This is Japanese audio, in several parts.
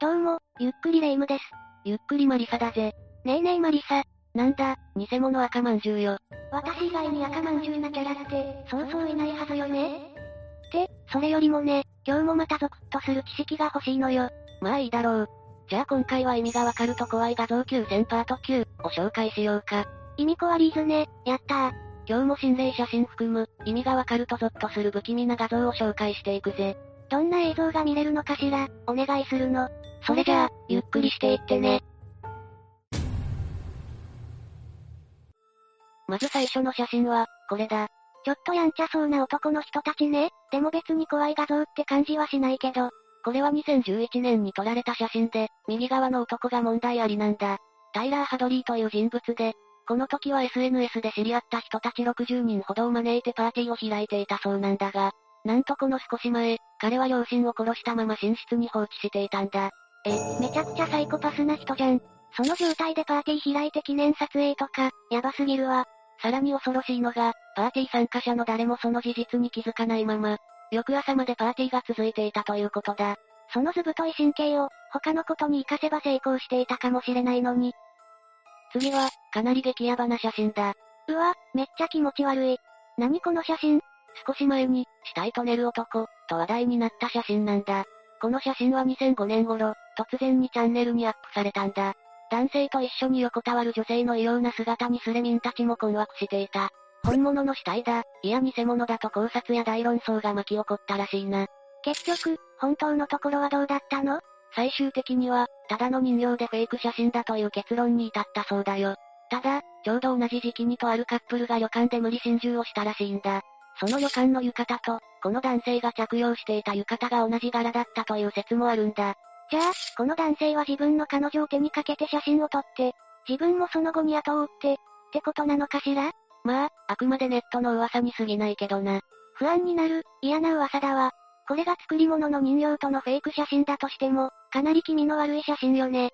どうも、ゆっくりレ夢ムです。ゆっくりマリサだぜ。ねえねえマリサ。なんだ、偽物赤まんじゅうよ。私以外に赤まんじゅうなキャラって、そうそういないはずよねって、それよりもね、今日もまたゾクッとする知識が欲しいのよ。まあいいだろう。じゃあ今回は意味がわかると怖い画像9000パート9を紹介しようか。意味コアリーズね、やったー。今日も心霊写真含む、意味がわかるとゾッとする不気味な画像を紹介していくぜ。どんな映像が見れるのかしら、お願いするの。それじゃあ、ゆっくりしていってね。まず最初の写真は、これだ。ちょっとやんちゃそうな男の人たちね。でも別に怖い画像って感じはしないけど。これは2011年に撮られた写真で、右側の男が問題ありなんだ。タイラー・ハドリーという人物で、この時は SNS で知り合った人たち60人ほどを招いてパーティーを開いていたそうなんだが、なんとこの少し前、彼は両親を殺したまま寝室に放置していたんだ。え、めちゃくちゃサイコパスな人じゃん。その状態でパーティー開いて記念撮影とか、やばすぎるわ。さらに恐ろしいのが、パーティー参加者の誰もその事実に気づかないまま、翌朝までパーティーが続いていたということだ。その図太い神経を、他のことに活かせば成功していたかもしれないのに。次は、かなり激ヤバな写真だ。うわ、めっちゃ気持ち悪い。何この写真？少し前に、死体と寝る男、と話題になった写真なんだ。この写真は2005年頃、突然にチャンネルにアップされたんだ。男性と一緒に横たわる女性の異様な姿にスレミンたちも困惑していた。本物の死体だ、いや偽物だと考察や大論争が巻き起こったらしいな。結局、本当のところはどうだったの？最終的には、ただの人形でフェイク写真だという結論に至ったそうだよ。ただ、ちょうど同じ時期にとあるカップルが旅館で無理心中をしたらしいんだ。その旅館の浴衣と、この男性が着用していた浴衣が同じ柄だったという説もあるんだ。じゃあ、この男性は自分の彼女を手にかけて写真を撮って、自分もその後に後を追って、ってことなのかしら？まあ、あくまでネットの噂に過ぎないけどな。不安になる、嫌な噂だわ。これが作り物の人形とのフェイク写真だとしても、かなり気味の悪い写真よね。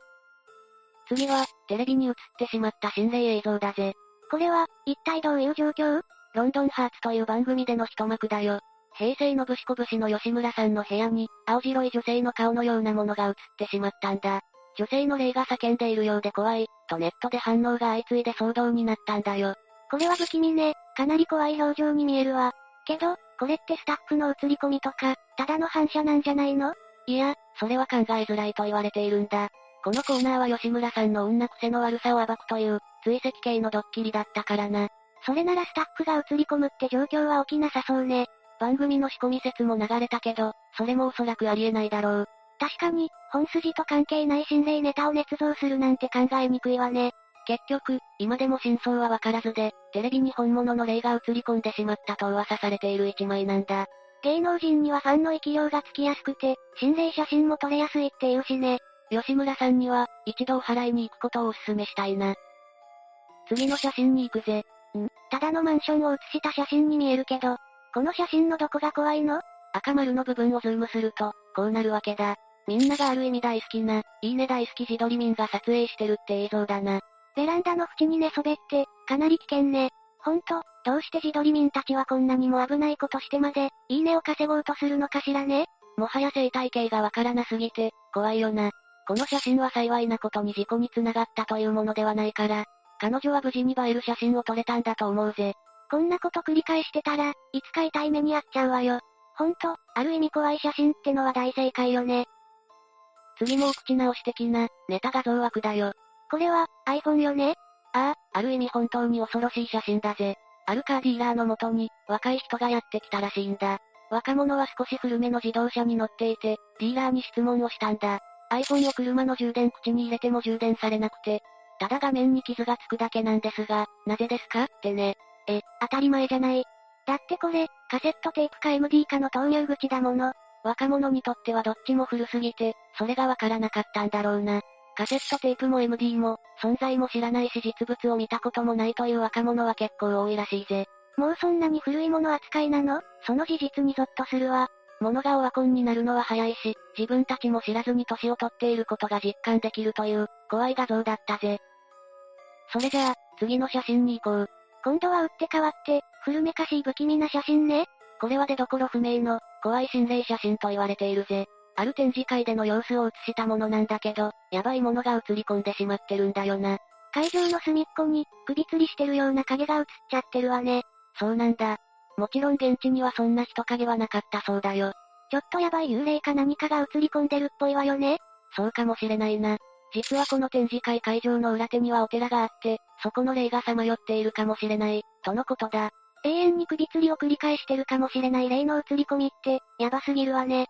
次は、テレビに映ってしまった心霊映像だぜ。これは、一体どういう状況？ロンドンハーツという番組での一幕だよ。平成のぶしこぶしの吉村さんの部屋に、青白い女性の顔のようなものが映ってしまったんだ。女性の霊が叫んでいるようで怖い、とネットで反応が相次いで騒動になったんだよ。これは不気味ね、かなり怖い表情に見えるわ。けど、これってスタッフの映り込みとか、ただの反射なんじゃないの？いや、それは考えづらいと言われているんだ。このコーナーは吉村さんの女癖の悪さを暴くという、追跡系のドッキリだったからな。それならスタッフが映り込むって状況は起きなさそうね。番組の仕込み説も流れたけど、それもおそらくありえないだろう。確かに、本筋と関係ない心霊ネタを捏造するなんて考えにくいわね。結局、今でも真相はわからずで、テレビに本物の霊が映り込んでしまったと噂されている一枚なんだ。芸能人にはファンの生き量がつきやすくて、心霊写真も撮れやすいって言うしね。吉村さんには、一度お払いに行くことをお勧めしたいな。次の写真に行くぜ。ん？ただのマンションを写した写真に見えるけど、この写真のどこが怖いの？赤丸の部分をズームすると、こうなるわけだ。みんながある意味大好きな、いいね大好き自撮り民が撮影してるって映像だな。ベランダの縁に寝そべって、かなり危険ね。ほんと、どうして自撮り民たちはこんなにも危ないことしてまで、いいねを稼ごうとするのかしらね？もはや生態系がわからなすぎて、怖いよな。この写真は幸いなことに事故に繋がったというものではないから、彼女は無事に映える写真を撮れたんだと思うぜ。こんなこと繰り返してたら、いつか痛い目に遭っちゃうわよ。ほんと、ある意味怖い写真ってのは大正解よね。次もお口直し的な、ネタ画像枠だよ。これは、iPhone よね？ああ、ある意味本当に恐ろしい写真だぜ。あるカーディーラーのもとに、若い人がやってきたらしいんだ。若者は少し古めの自動車に乗っていて、ディーラーに質問をしたんだ。iPhone を車の充電口に入れても充電されなくて、ただ画面に傷がつくだけなんですが、なぜですか？ってね。え、当たり前じゃない。だってこれ、カセットテープか MD かの投入口だもの。若者にとってはどっちも古すぎて、それがわからなかったんだろうな。カセットテープも MD も、存在も知らないし実物を見たこともないという若者は結構多いらしいぜ。もうそんなに古いもの扱いなの？その事実にゾッとするわ。物がオワコンになるのは早いし、自分たちも知らずに年を取っていることが実感できるという、怖い画像だったぜ。それじゃあ、次の写真に行こう。今度は打って変わって、古めかしい不気味な写真ね。これは出所不明の、怖い心霊写真と言われているぜ。ある展示会での様子を映したものなんだけど、やばいものが映り込んでしまってるんだよな。会場の隅っこに、首吊りしてるような影が映っちゃってるわね。そうなんだ。もちろん現地にはそんな人影はなかったそうだよ。ちょっとやばい幽霊か何かが映り込んでるっぽいわよね。そうかもしれないな。実はこの展示会会場の裏手にはお寺があって、そこの霊がさまよっているかもしれない、とのことだ。永遠に首吊りを繰り返してるかもしれない霊の映り込みって、やばすぎるわね。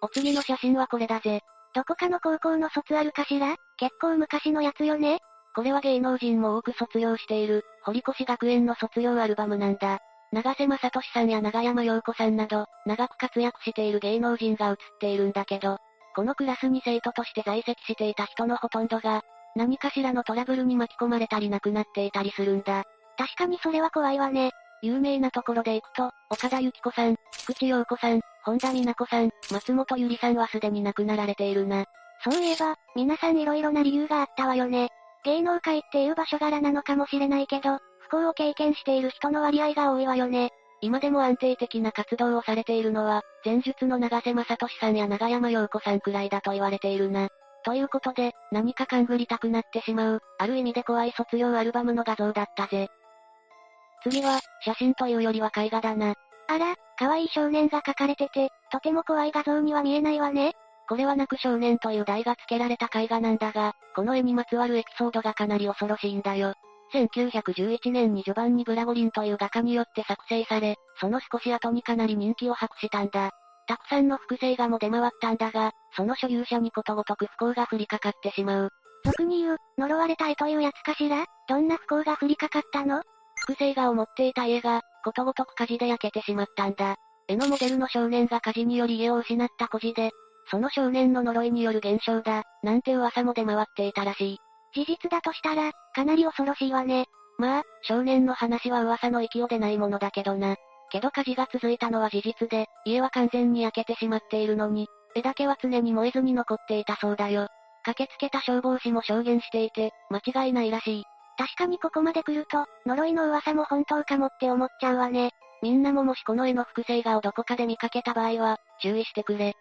お次の写真はこれだぜ。どこかの高校の卒アルかしら？結構昔のやつよねこれは芸能人も多く卒業している、堀越学園の卒業アルバムなんだ。長瀬正俊さんや長山陽子さんなど、長く活躍している芸能人が写っているんだけど、このクラスに生徒として在籍していた人のほとんどが、何かしらのトラブルに巻き込まれたり亡くなっていたりするんだ。確かにそれは怖いわね。有名なところで行くと、岡田由紀子さん、菊池陽子さん、本田美奈子さん、松本ゆりさんはすでに亡くなられているな。そういえば、皆さん色々な理由があったわよね。芸能界っていう場所柄なのかもしれないけど、不幸を経験している人の割合が多いわよね。今でも安定的な活動をされているのは、前述の長瀬正俊さんや長山陽子さんくらいだと言われているな。ということで、何か勘ぐりたくなってしまう、ある意味で怖い卒業アルバムの画像だったぜ。次は、写真というよりは絵画だな。あら、可愛い少年が描かれてて、とても怖い画像には見えないわね。これは泣く少年という題が付けられた絵画なんだが、この絵にまつわるエピソードがかなり恐ろしいんだよ。1911年にジョバンニ・ブラゴリンという画家によって作成され、その少し後にかなり人気を博したんだ。たくさんの複製画も出回ったんだが、その所有者にことごとく不幸が降りかかってしまう。俗に言う、呪われた絵というやつかしら？どんな不幸が降りかかったの？複製画を持っていた家が、ことごとく火事で焼けてしまったんだ。絵のモデルの少年が火事により家を失った孤児で、その少年の呪いによる現象だ、なんて噂も出回っていたらしい。事実だとしたら、かなり恐ろしいわね。まあ、少年の話は噂の域を出ないものだけどな。けど火事が続いたのは事実で、家は完全に焼けてしまっているのに、絵だけは常に燃えずに残っていたそうだよ。駆けつけた消防士も証言していて、間違いないらしい。確かにここまで来ると、呪いの噂も本当かもって思っちゃうわね。みんなももしこの絵の複製画をどこかで見かけた場合は、注意してくれ。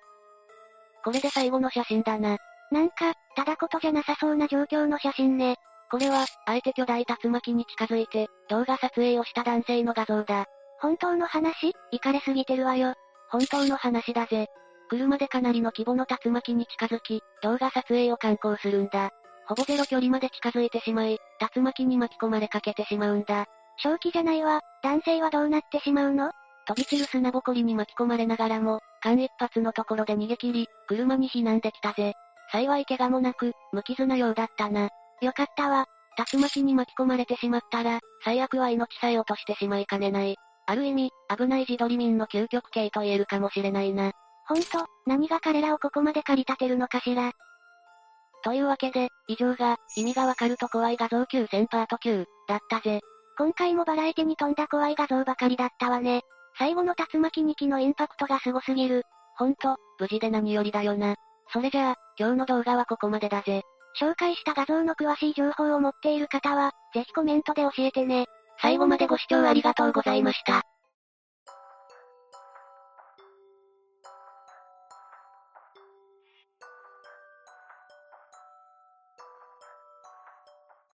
これで最後の写真だな。なんか、ただことじゃなさそうな状況の写真ね。これは、あえて巨大竜巻に近づいて、動画撮影をした男性の画像だ。本当の話？行かれすぎてるわよ。本当の話だぜ。車でかなりの規模の竜巻に近づき、動画撮影を観光するんだ。ほぼゼロ距離まで近づいてしまい、竜巻に巻き込まれかけてしまうんだ。正気じゃないわ、男性はどうなってしまうの？飛び散る砂ぼこりに巻き込まれながらも、間一髪のところで逃げ切り、車に避難できたぜ。幸い怪我もなく、無傷なようだったな。よかったわ。竜巻に巻き込まれてしまったら、最悪は命さえ落としてしまいかねない。ある意味、危ない自撮り民の究極形と言えるかもしれないな。ほんと、何が彼らをここまで駆り立てるのかしら。というわけで、以上が、意味がわかると怖い画像9000パート9、だったぜ。今回もバラエティに富んだ怖い画像ばかりだったわね。最後の竜巻2機のインパクトがすごすぎる。ほんと、無事で何よりだよな。それじゃあ、今日の動画はここまでだぜ。紹介した画像の詳しい情報を持っている方は、ぜひコメントで教えてね。最後までご視聴ありがとうございました。